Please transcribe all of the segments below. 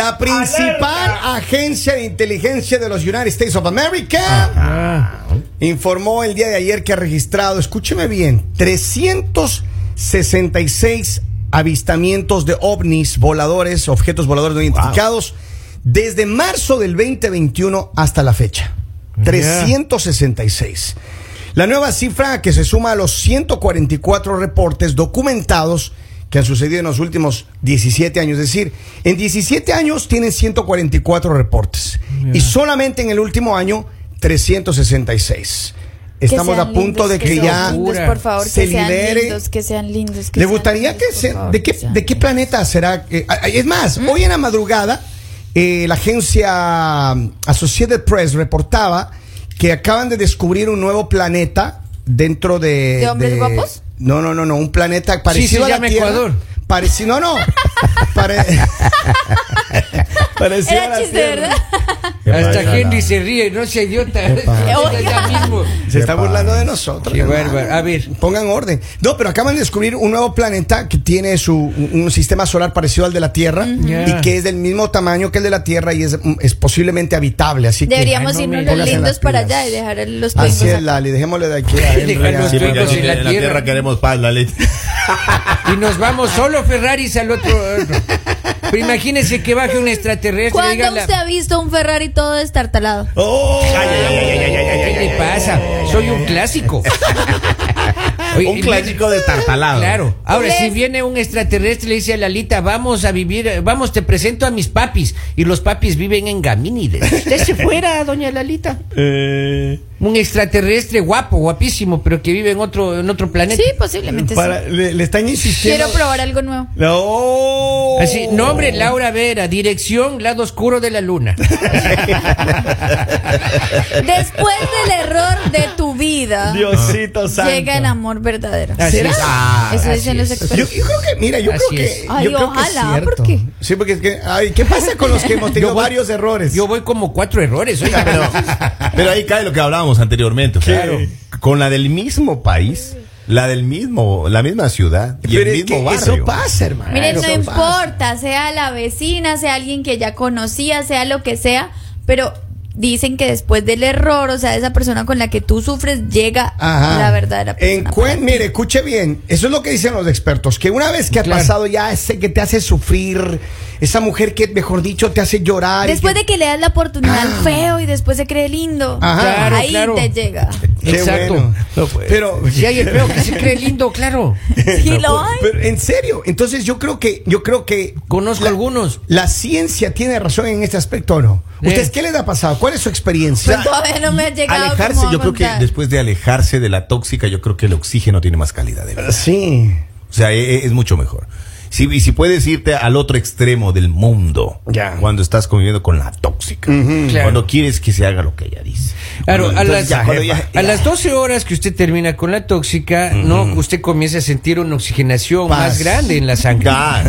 La principal Alerta. agencia de inteligencia de los United States of America informó el día de ayer que ha registrado, escúcheme bien, 366 avistamientos de ovnis, voladores, objetos voladores no identificados, desde marzo del 2021 hasta la fecha. 366. La nueva cifra que se suma a los 144 reportes documentados que han sucedido en los últimos 17 años. Es decir, en 17 años tienen 144 reportes. Y solamente en el último año, 366. Estamos a punto lindos, de que, ya lindos, por favor, se que lindos, que sean lindos. que ¿Le sean gustaría lindos, que se... favor, ¿De qué, que sean de qué lindos. planeta será? es más, ¿Mm? hoy en la madrugada, eh, la agencia um, Associated Press reportaba que acaban de descubrir un nuevo planeta dentro de... ¿De hombres guapos? No, no, no, no, un planeta parecido se a la Tierra. Ecuador. Parecido, no, no. Pare- parecido a Era la chiste, Tierra. ¿verdad? Hasta Henry se ríe, no sea idiota. Ya mismo. Se está burlando de nosotros. Qué bárbaro. A ver. Pongan orden. No, pero acaban de descubrir un nuevo planeta que tiene su un sistema solar parecido al de la Tierra y que es del mismo tamaño que el de la Tierra y es, es posiblemente habitable. Así que Deberíamos Ay, no irnos los lindos para allá y dejar los Así tuingos es. Lali. Dejémosle de aquí a los. Sí, en la en la tierra. tierra queremos paz, la ley. Y nos vamos solo Ferraris al otro. otro. Pero imagínense que baje un extraterrestre ¿Cuándo diga la- usted ha visto un Ferrari todo destartalado? ¡Oh! ¿Qué le pasa? Soy un clásico. Oye, Un clásico de tartalado. Claro. Ahora, ¿Cuál si viene un extraterrestre y le dice a Lalita, vamos a vivir, vamos, te presento a mis papis. Y los papis viven en Gamínides. Usted se fuera, doña Lalita. Eh, Un extraterrestre guapo, guapísimo, pero que vive en otro, en otro planeta. Sí, posiblemente para- sí. le, le están insistiendo. Quiero probar algo nuevo. ¡No! Así, nombre Laura Vera, dirección lado oscuro de la luna. Después del error de tu vida, Diosito santo. llega el amor verdadero. ¿Será? Ah, Eso dicen los es. Yo, expertos. yo creo que, mira, yo Así creo es. que. Ay, yo creo que es ojalá. ¿por qué? Sí, porque es que. Ay, ¿qué pasa con los que hemos tenido voy- varios errores? Yo voy como cuatro errores. oiga. Pero, pero ahí cae lo que hablábamos anteriormente. o sea, Claro. Con la del mismo país, la del mismo, la misma ciudad y Pero el es mismo que barrio. eso pasa, hermano. Miren, no Eso importa, sea la vecina, sea alguien que ya conocía, sea lo que sea, pero dicen que después del error, o sea, esa persona con la que tú sufres, llega Ajá. la verdadera persona. Mire, escuche bien. Eso es lo que dicen los expertos. Que una vez que ha pasado ya ese que te hace sufrir, esa mujer que, mejor dicho, te hace llorar. Después que- de que le das la oportunidad Ah. al feo y después se cree lindo, Ajá. Claro, ahí claro. te llega. Exacto. bueno. No puede Pero, Si hay el feo que se cree lindo, claro. Sí, lo hay. pero en serio, entonces yo creo que, yo creo que Conozco algunos. la ciencia tiene razón en este aspecto, ¿o no? Eh. ¿Ustedes qué les ha pasado? ¿Cuál es su experiencia? Pues todavía no me ha llegado. Alejarse, yo creo que después de alejarse de la tóxica, yo creo que el oxígeno tiene más calidad de vida. Sí. O sea, e- e- es, mucho mejor. Si, y si puedes irte al otro extremo del mundo, Ya. cuando estás conviviendo con la tóxica, Claro. cuando quieres que se haga lo que ella dice. Claro, a entonces las, ya, a las 12 horas que usted termina con la tóxica, no, usted comienza a sentir una oxigenación Paz. más grande en la sangre. Ya.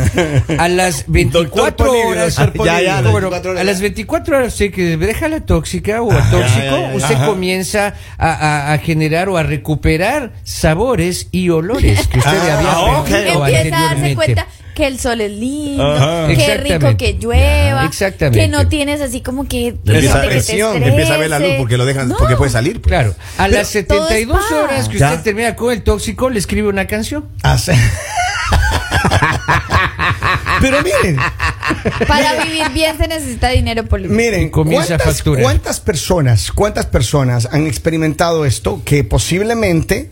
A las 24 Polibio, horas. Ya, ya, bueno, 24 horas. a las 24 horas usted que deja la tóxica o el tóxico, ya, ya, ya. usted Ajá. comienza a, a- a generar o a recuperar sabores y olores que usted Ah, había ok. perdido Empieza a darse anteriormente. Que el sol es lindo, Ajá. que rico que llueva, exactamente. que no tienes así como que, Empieza, que te presión, empieza a ver la luz porque lo dejan, No. porque puede salir. pues. Claro, a Pero las 72 todo es horas que usted Ya. termina con el tóxico, le escribe una canción. Ah, sí. Pero miren, Para vivir bien se necesita dinero por miren, comienza a ¿cuántas, facturar. cuántas personas, cuántas personas han experimentado esto que posiblemente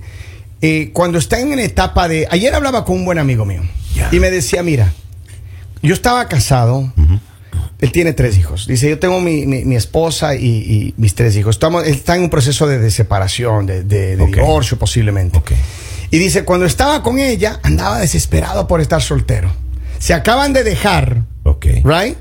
eh, cuando están en etapa de... Ayer hablaba con un buen amigo mío Y me decía, mira, yo estaba casado, él tiene tres hijos, dice, yo tengo mi, mi- mi esposa y, y mis tres hijos, Estamos, él está en un proceso de, de separación, de, de- de Ok. divorcio posiblemente. Y dice, cuando estaba con ella, andaba desesperado por estar soltero. Se acaban de dejar, Ok. ¿right?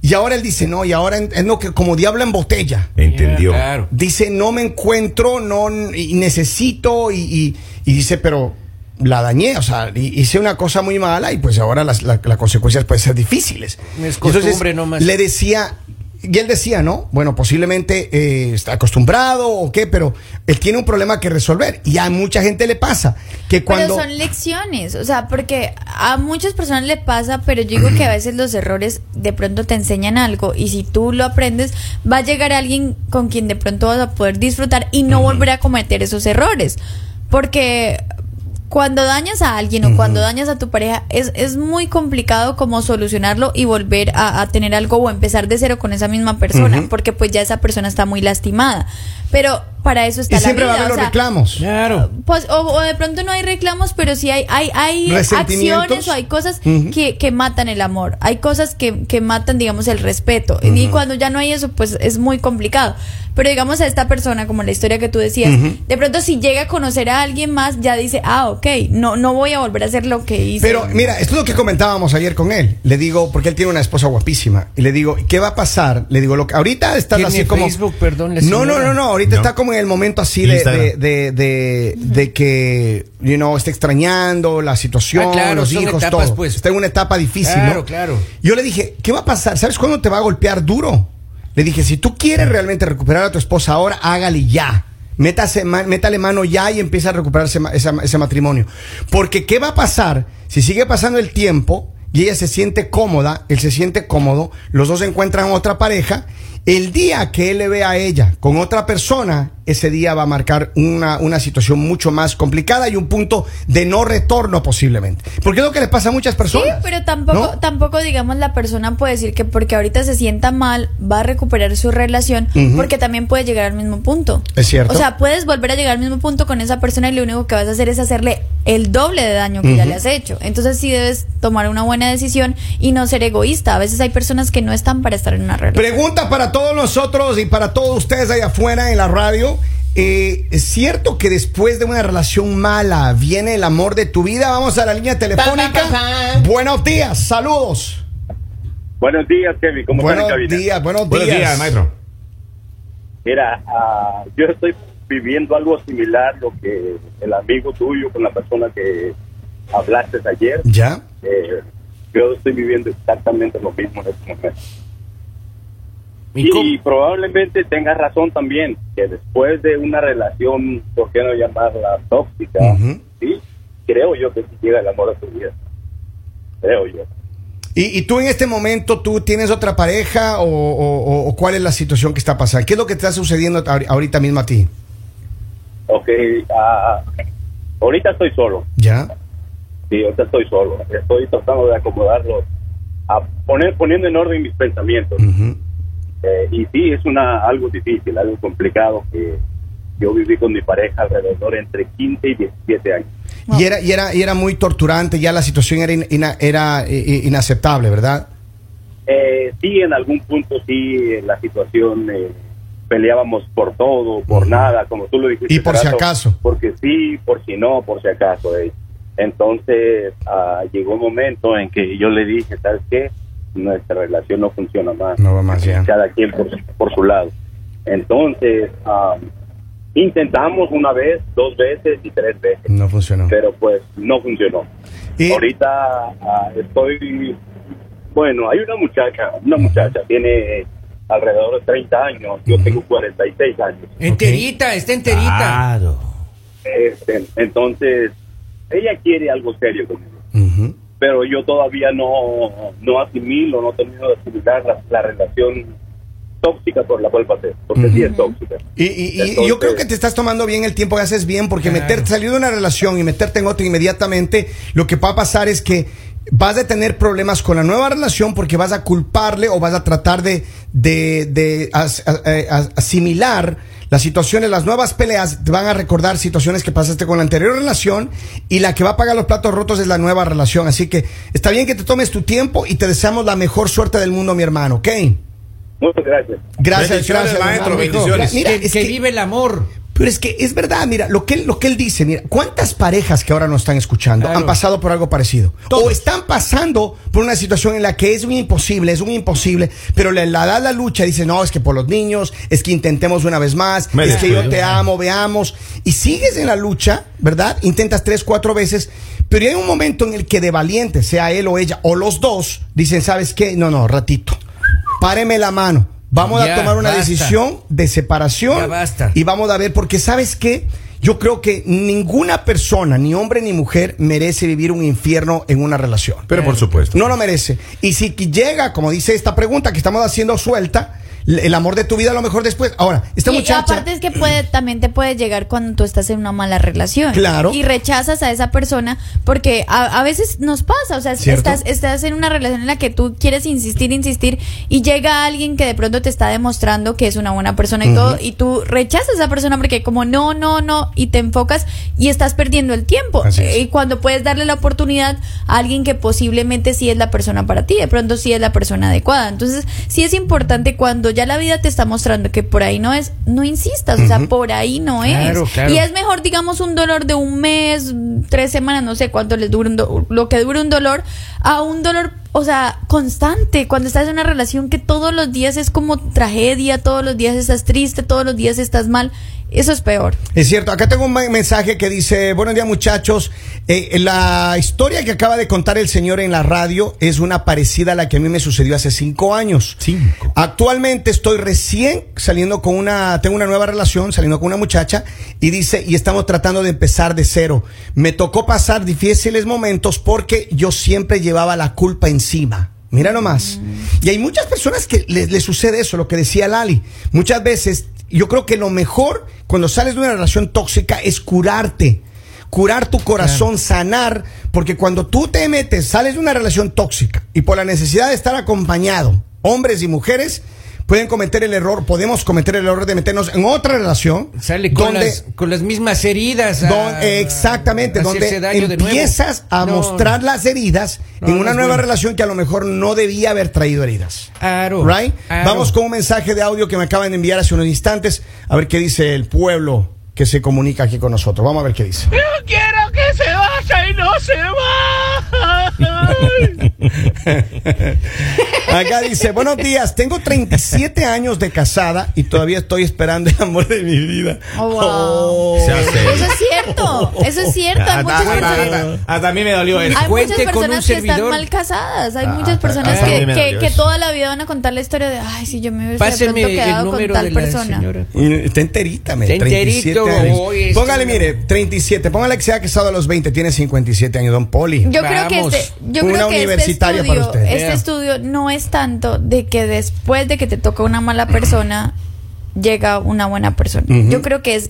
Y ahora él dice, no, y ahora es lo que como diablo en botella. Entendió. Claro. Dice, no me encuentro, no y necesito, y, y- y dice, pero la dañé, o sea, hice una cosa muy mala y pues ahora las, la- las consecuencias pueden ser difíciles. Es costumbre nomás. Le decía, y él decía, ¿no? Bueno, posiblemente eh, está acostumbrado o qué, pero él tiene un problema que resolver. Y a mucha gente le pasa que cuando... Pero son lecciones, o sea, porque a muchas personas le pasa, pero yo digo que a veces los errores de pronto te enseñan algo y si tú lo aprendes, va a llegar alguien con quien de pronto vas a poder disfrutar y no volver a cometer esos errores. Porque cuando dañas a alguien o cuando dañas a tu pareja, es, es muy complicado como solucionarlo y volver a, a tener algo o empezar de cero con esa misma persona, porque pues ya esa persona está muy lastimada. Pero para eso está y la siempre va a haber o los sea, reclamos. Claro. pues, o, o de pronto no hay reclamos, pero sí hay, hay, hay acciones o hay cosas que, que matan el amor. Hay cosas que, que matan, digamos, el respeto. Y cuando ya no hay eso, pues es muy complicado. Pero digamos a esta persona, como la historia que tú decías, de pronto si llega a conocer a alguien más, ya dice, ah, ok, no, no voy a volver a hacer lo que hice. Pero mira, esto es lo que comentábamos ayer con él. Le digo, porque él tiene una esposa guapísima. Y le digo, ¿qué va a pasar? Le digo, lo que ahorita estás ¿Tiene así como. Facebook, perdón, la no, no, no, no. Ahorita No. está como en el momento así de, de, de, de, de que, you know, está extrañando la situación, Ah, claro, los hijos, etapas, todo. pues. Está en una etapa difícil, Claro, ¿no? claro. Yo le dije, ¿qué va a pasar? ¿Sabes cuándo te va a golpear duro? Le dije, si tú quieres realmente recuperar a tu esposa ahora, hágale ya. Métase, métale mano ya y empieza a recuperar ese, ese matrimonio. Porque ¿qué va a pasar si sigue pasando el tiempo y ella se siente cómoda, él se siente cómodo, los dos encuentran otra pareja? El día que él le ve a ella con otra persona, ese día va a marcar una, una situación mucho más complicada y un punto de no retorno posiblemente. Porque es lo que le pasa a muchas Sí, personas. pero tampoco, ¿no? tampoco, digamos, la persona puede decir que porque ahorita se sienta mal, va a recuperar su relación, porque también puede llegar al mismo punto. Es cierto. O sea, puedes volver a llegar al mismo punto con esa persona y lo único que vas a hacer es hacerle el doble de daño que ya le has hecho. Entonces sí debes tomar una buena decisión y no ser egoísta. A veces hay personas que no están para estar en una relación. Pregunta para todos nosotros y para todos ustedes allá afuera en la radio. Eh, ¿Es cierto que después de una relación mala viene el amor de tu vida? Vamos a la línea telefónica. Pa, pa, pa, pa. Buenos días, saludos. Buenos días, Kevin. ¿Cómo Buenos están en cabina? días, buenos, Buenos días, maestro. Mira, ah, yo estoy viviendo algo similar lo que el amigo tuyo con la persona que hablaste ayer. ¿Ya? Eh, yo estoy viviendo exactamente lo mismo en este momento. ¿Y probablemente tengas razón también, que después de una relación, ¿por qué no llamarla tóxica? Sí, creo yo que sí llega el amor a tu vida. Creo yo. ¿Y, y tú en este momento, tú tienes otra pareja o, o- o- o cuál es la situación que está pasando? ¿Qué es lo que te está sucediendo ahori- ahorita mismo a ti? Ok, ah, ahorita estoy solo. ¿Ya? Sí, ahorita estoy solo. Estoy tratando de acomodarlo, a poner, poniendo en orden mis pensamientos. Eh, y sí, es una algo difícil, algo complicado que yo viví con mi pareja alrededor entre 15 y 17 años. Y, era, y, era, y era muy torturante, ya la situación era, in- ina- era eh, eh, inaceptable, ¿verdad? Eh, sí, en algún punto sí, la situación eh, peleábamos por todo, por Ujú. nada, como tú lo dijiste. Y por si rato, acaso. Porque sí, por si no, por si acaso. eh. Entonces ah, llegó un momento en que yo le dije, ¿sabes qué? Nuestra relación no funciona más. No va más ya. Cada quien por, su- por su lado. Entonces, ah, intentamos una vez, dos veces y tres veces, No funcionó. pero pues no funcionó. Y- Ahorita ah, estoy, bueno, hay una muchacha, una muchacha, tiene alrededor de 30 años, yo tengo 46 años. Enterita, está enterita. Claro. Este, entonces, ella quiere algo serio conmigo, Ujú. pero yo todavía no, no asimilo, no termino de asimilar la, la relación tóxica por la cual pasé, porque sí es tóxica. Y, y- y Entonces- yo creo que te estás tomando bien el tiempo que haces bien, porque Claro. meterte, salir de una relación y meterte en otra inmediatamente, lo que va a pasar es que vas a tener problemas con la nueva relación porque vas a culparle o vas a tratar de, de, de as- a- a- asimilar las situaciones, las nuevas peleas, te van a recordar situaciones que pasaste con la anterior relación y la que va a pagar los platos rotos es la nueva relación. Así que está bien que te tomes tu tiempo y te deseamos la mejor suerte del mundo, mi hermano, ¿ok? Muchas gracias. Gracias, gracias. maestro, hermano. bendiciones. Mira, que, es que que- vive el amor. Pero es que es verdad, mira, lo que él, lo que él dice, mira, ¿cuántas parejas que ahora nos están escuchando Claro. han pasado por algo parecido? Todos. O están pasando por una situación en la que es un imposible, es un imposible, pero le la da la lucha, dice, no, es que por los niños, es que intentemos una vez más, Me es que yo te amo, veamos, y sigues en la lucha, ¿verdad? Intentas tres, cuatro veces, pero hay un momento en el que de valiente, sea él o ella, o los dos, dicen, ¿sabes qué? No, no, ratito, páreme la mano. Vamos a tomar una basta. decisión de separación Ya basta. y vamos a ver, porque sabes qué, yo creo que ninguna persona, ni hombre ni mujer, merece vivir un infierno en una relación. Pero por supuesto. No lo merece. Y si llega, como dice esta pregunta que estamos haciendo suelta, el amor de tu vida a lo mejor después. Ahora, esta y muchacha. aparte es que puede, también te puede llegar cuando tú estás en una mala relación. Claro. Y rechazas a esa persona porque a, a veces nos pasa, o sea, ¿Cierto? estás, estás en una relación en la que tú quieres insistir, insistir y llega alguien que de pronto te está demostrando que es una buena persona y todo y tú rechazas a esa persona porque como no, no, no y te enfocas y estás perdiendo el tiempo. Y cuando puedes darle la oportunidad a alguien que posiblemente sí es la persona para ti, de pronto sí es la persona adecuada. Entonces, sí es importante cuando ya la vida te está mostrando que por ahí no es, no insistas, o sea, por ahí no Claro, es. claro. Y es mejor, digamos, un dolor de un mes, tres semanas, no sé cuánto les dure un do- lo que dure un dolor, a un dolor, o sea, constante, cuando estás en una relación que todos los días es como tragedia, todos los días estás triste, todos los días estás mal, eso es peor. Es cierto, acá tengo un me- mensaje que dice, buenos días muchachos, Eh, la historia que acaba de contar el señor en la radio es una parecida a la que a mí me sucedió hace cinco años. Cinco. Actualmente estoy recién saliendo con una, tengo una nueva relación, saliendo con una muchacha y dice, y estamos tratando de empezar de cero. Me tocó pasar difíciles momentos porque yo siempre llevaba la culpa encima. Mira nomás. Y hay muchas personas que les, les sucede eso, lo que decía Lali. Muchas veces, yo creo que lo mejor cuando sales de una relación tóxica es curarte. Curar tu corazón, sanar, porque cuando tú te metes, sales de una relación tóxica y por la necesidad de estar acompañado, hombres y mujeres pueden cometer el error, podemos cometer el error de meternos en otra relación Sale con, donde las, con las mismas heridas. a- don- exactamente, a donde empiezas a No, mostrar las heridas No, en no una nueva bueno. relación que a lo mejor no debía haber traído heridas. Claro, Right? Vamos con un mensaje de audio que me acaban de enviar hace unos instantes, a ver qué dice el pueblo que se comunica aquí con nosotros. Vamos a ver qué dice. Yo quiero que se vaya y no se va. Acá dice, buenos días, tengo 37 años de casada y todavía estoy esperando el amor de mi vida. Oh, wow. Oh. Eso es cierto, eso es cierto. Hay muchas Hasta, personas, hasta- hasta a mí me dolió eso. hay muchas personas que están mal casadas. Hay Ah, muchas personas que, que, toda la vida van a contar la historia de, ay, si yo me hubiese Páseme pronto el quedado con número tal de la persona. Está enterita, me. Está 37 enterito, Póngale, mire, 37. Póngale que se ha casado a los 20, tiene 57 años, don Poli. Yo creo que este, yo Una creo que este para estudio, usted. este estudio no es tanto de que después de que te toca una mala persona llega una buena persona. Yo creo que es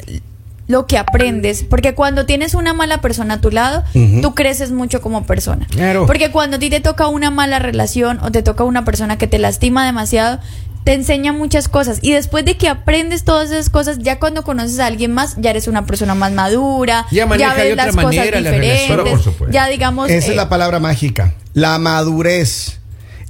lo que aprendes, porque cuando tienes una mala persona a tu lado, tú creces mucho como persona. Claro. Porque cuando a ti te toca una mala relación o te toca una persona que te lastima demasiado, te enseña muchas cosas y después de que aprendes todas esas cosas, ya cuando conoces a alguien más, ya eres una persona más madura, Ya maneja de ves otra las cosas manera diferentes, ya digamos Esa eh, es la palabra mágica. La madurez.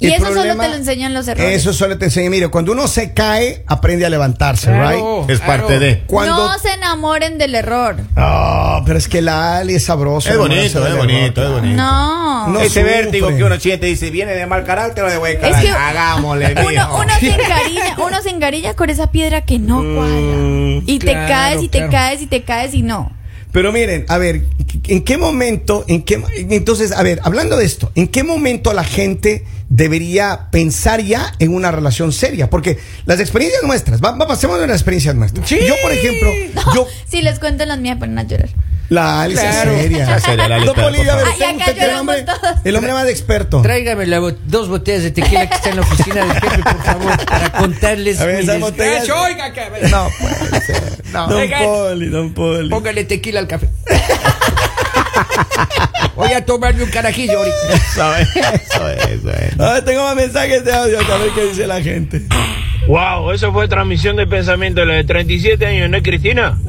Y El eso solo te lo enseñan los errores. Eso solo te enseña. Mire, cuando uno se cae, aprende a levantarse, Claro, right? Es claro. parte de. Cuando. No se enamoren del error. Ah, pero es que la Ali es sabrosa. Es bonito, es error, bonito, es bonito. No. No Ese sufre. vértigo que uno siente dice, ¿viene de mal carácter o de buen Es carácter? que Hagámosle, uno, mijo. uno se encariña, uno se con esa piedra que no cuadra. Y te caes y te caes y te caes y no. Pero miren, a ver, ¿en qué momento, en qué, entonces, a ver, hablando de esto, ¿en qué momento la gente debería pensar ya en una relación seria? Porque las experiencias nuestras, va, va- pasemos de las experiencias nuestras. Sí. Yo, por ejemplo, No, yo, si les cuento las mías, ponen a llorar. la Ali es Claro. seria. Seria, a ver, Ay, usted es el hombre, el más experto. Tráigame la dos botellas de tequila que está en la oficina del jefe, por favor, para contarles. A ver, esas botellas-. Oiga, No puede ser. No. Don. Poli, don Poli. Póngale tequila al café. Voy a tomarme un carajillo ahorita. Eso es, eso es, eso es. Tengo más mensajes de audio, a ver qué dice la gente. Wow, eso fue transmisión de pensamiento de la de 37 años, ¿no es Cristina?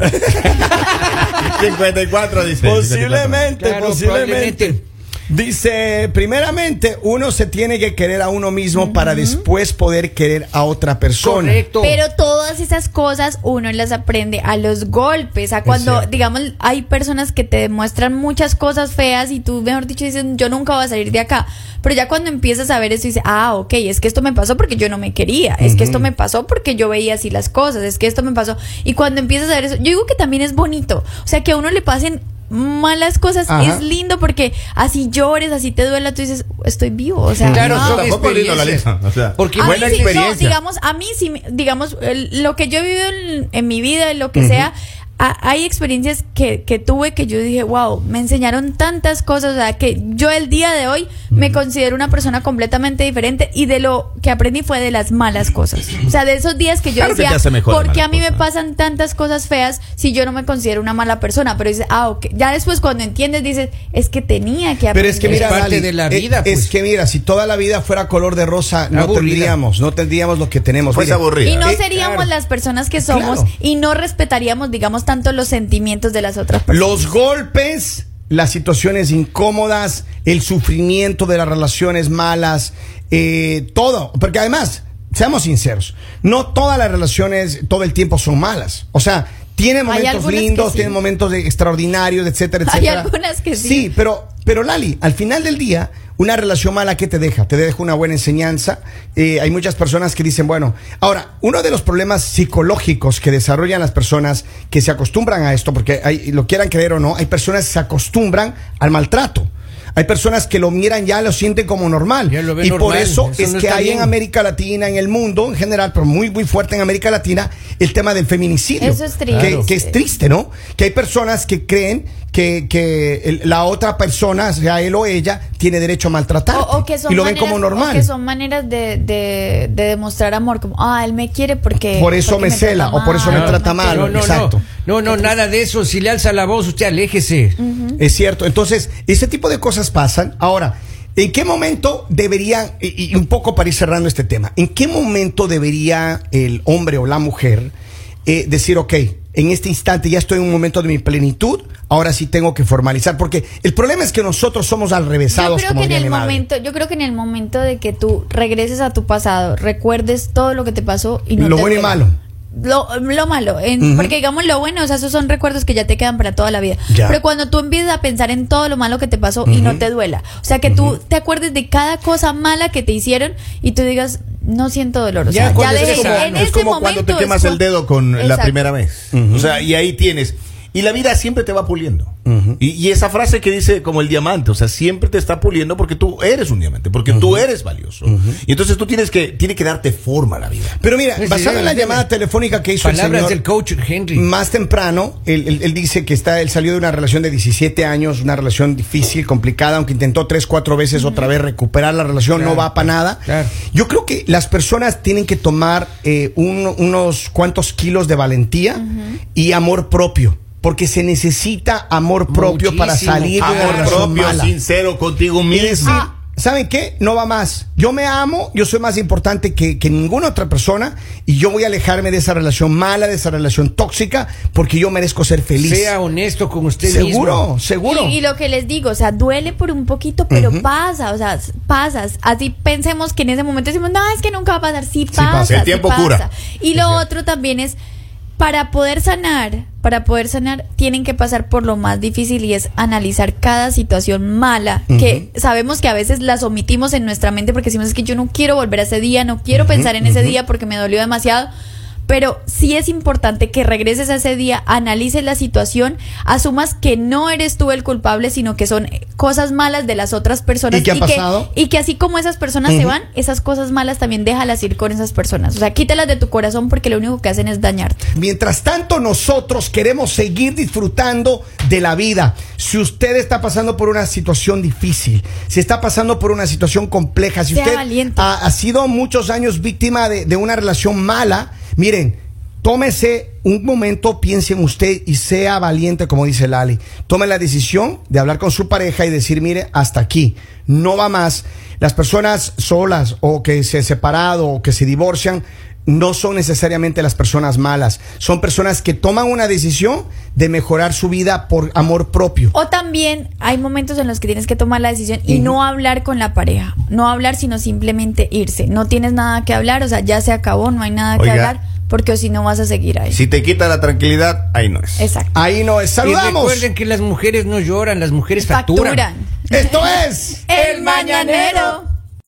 54 dice. Posiblemente, Claro, posiblemente. Dice, primeramente, uno se tiene que querer a uno mismo para después poder querer a otra persona. Correcto. Pero todas esas cosas uno las aprende a los golpes, a cuando, digamos, hay personas que te demuestran muchas cosas feas y tú, mejor dicho, dices, yo nunca voy a salir de acá. Pero ya cuando empiezas a ver eso, dices, ah, ok, es que esto me pasó porque yo no me quería, es que esto me pasó porque yo veía así las cosas, es que esto me pasó. Y cuando empiezas a ver eso, yo digo que también es bonito, o sea, que a uno le pasen malas cosas Ajá. es lindo porque así llores, así te duela, tú dices, estoy vivo, o sea, Claro, wow. son Tampoco lindo la experiencias. lista, o sea, Porque buena sí, no, experiencia. digamos, a mí sí, me- digamos, el- lo que yo he vivido en, en mi vida, lo que sea, a- hay experiencias que, que tuve que yo dije, wow, me enseñaron tantas cosas, o sea, que yo el día de hoy me considero una persona completamente diferente y de lo que aprendí fue de las malas cosas. O sea, de esos días que yo Claro que decía, de ¿por qué a mí me pasan tantas cosas feas si yo no me considero una mala persona? Pero dices, ah, ok. Ya después cuando entiendes dices, es que tenía que aprender. Pero es que Es mira, parte de la eh, vida, Es, pues. que mira, si toda la vida fuera color de rosa, no Aburrida. tendríamos, no tendríamos lo que tenemos. Pues Mire, aburrida. Y no Eh, seríamos claro. las personas que somos Claro. y no respetaríamos, digamos, tanto los sentimientos de las otras personas. Los golpes, las situaciones incómodas, el sufrimiento de las relaciones malas, eh, todo. Porque además, seamos sinceros, no todas las relaciones todo el tiempo son malas. O sea, tienen Hay momentos lindos, sí. tienen momentos de- extraordinarios, etcétera, Hay etcétera. algunas que sí. Sí, pero, pero Lali, al final del día, una relación mala, ¿qué te deja? Te deja una buena enseñanza. Eh, hay muchas personas que dicen, bueno, ahora, uno de los problemas psicológicos que desarrollan las personas que se acostumbran a esto, porque hay, lo quieran creer o no, hay personas que se acostumbran al maltrato. Hay personas que lo miran ya, lo sienten como normal. Ya y por normal, eso, eso es no que hay en. América Latina, en el mundo en general, pero muy, muy fuerte en América Latina, el tema del feminicidio. Eso es triste. Que, que es triste, ¿no? Que hay personas que creen que, que el- la otra persona, sea él o ella, tiene derecho a maltratar. O, o que son y lo ven como o normal. que son maneras de, de, de demostrar amor, como, ah, él me quiere porque. Por eso porque me cela, o por eso me trata me mal, quiere". No, no, exacto. no, no, no, nada de eso. Si le alza la voz, usted aléjese. Es cierto. Entonces, ese tipo de cosas pasan. Ahora, ¿en qué momento debería, y, y un poco para ir cerrando este tema, ¿en qué momento debería el hombre o la mujer eh, decir, ok, en este instante ya estoy en un momento de mi plenitud, ahora sí tengo que formalizar? Porque el problema es que nosotros somos Yo alrevesados, creo como que en el momento, yo creo que en el momento de que tú regreses a tu pasado, recuerdes todo lo que te pasó y no Lo te bueno y malo. Lo, lo malo, en- porque digamos lo bueno, o sea, esos son recuerdos que ya te quedan para toda la vida. Ya. Pero cuando tú empiezas a pensar en todo lo malo que te pasó y no te duela, o sea, que tú te acuerdes de cada cosa mala que te hicieron y tú digas, no siento dolor. O Ya, sea, cuando dejé- estés sano. en es ese como cuando te momento quemas el dedo con la primera vez. O sea, y ahí tienes. Y la vida siempre te va puliendo. y, y esa frase que dice como el diamante, o sea, siempre te está puliendo porque tú eres un diamante, porque tú eres valioso. Y entonces tú tienes que, tiene que darte forma a la vida. Pero mira, Sí, sí, basado en la llamada telefónica que hizo el Palabras señor del coach Henry. más temprano, él, él- él dice que está, él salió de una relación de 17 años, una relación difícil, complicada, aunque intentó tres, cuatro veces otra vez recuperar la relación, Claro, no va para nada. claro. Yo creo que las personas tienen que tomar eh, un- unos cuantos kilos de valentía y amor propio, porque se necesita amor propio para salir de una Amor relación propio, mala. sincero contigo mismo. Ah. ¿saben qué? No va más. Yo me amo, yo soy más importante que, que ninguna otra persona y yo voy a alejarme de esa relación mala, de esa relación tóxica, porque yo merezco ser feliz. Sea honesto con usted seguro, mismo. seguro. Y, y lo que les digo, o sea, duele por un poquito, pero pasa, o sea, pasas. Así pensemos que en ese momento decimos, no, es que nunca va a pasar. Sí pasa. pasa. El sí tiempo pasa. cura. Y lo otro también es, para poder sanar, para poder sanar, tienen que pasar por lo más difícil y es analizar cada situación mala, que sabemos que a veces las omitimos en nuestra mente porque decimos, es que yo no quiero volver a ese día, no quiero pensar en ese día porque me dolió demasiado. Pero sí es importante que regreses a ese día, analices la situación, asumas que no eres tú el culpable, sino que son cosas malas de las otras personas. ¿Y qué ha que, pasado? y que así como esas personas se van, esas cosas malas también déjalas ir con esas personas. O sea, quítalas de tu corazón porque lo único que hacen es dañarte. Mientras tanto, nosotros queremos seguir disfrutando de la vida. Si usted está pasando por una situación difícil, si está pasando por una situación compleja, si Sea usted ha, ha sido muchos años víctima de, de una relación mala, miren, tómese un momento, piense en usted y sea valiente, como dice Lali. Tome la decisión de hablar con su pareja y decir, mire, hasta aquí, no va más. Las personas solas o que se han separado o que se divorcian no son necesariamente las personas malas, son personas que toman una decisión de mejorar su vida por amor propio. O también hay momentos en los que tienes que tomar la decisión y no hablar con la pareja. No hablar, sino simplemente irse. No tienes nada que hablar, o sea, ya se acabó, no hay nada que hablar, porque o si no vas a seguir ahí. Si te quita la tranquilidad, ahí no es. Exacto. Ahí no es. Y Saludamos. recuerden que las mujeres no lloran, las mujeres facturan. Facturan. Esto es El mañanero.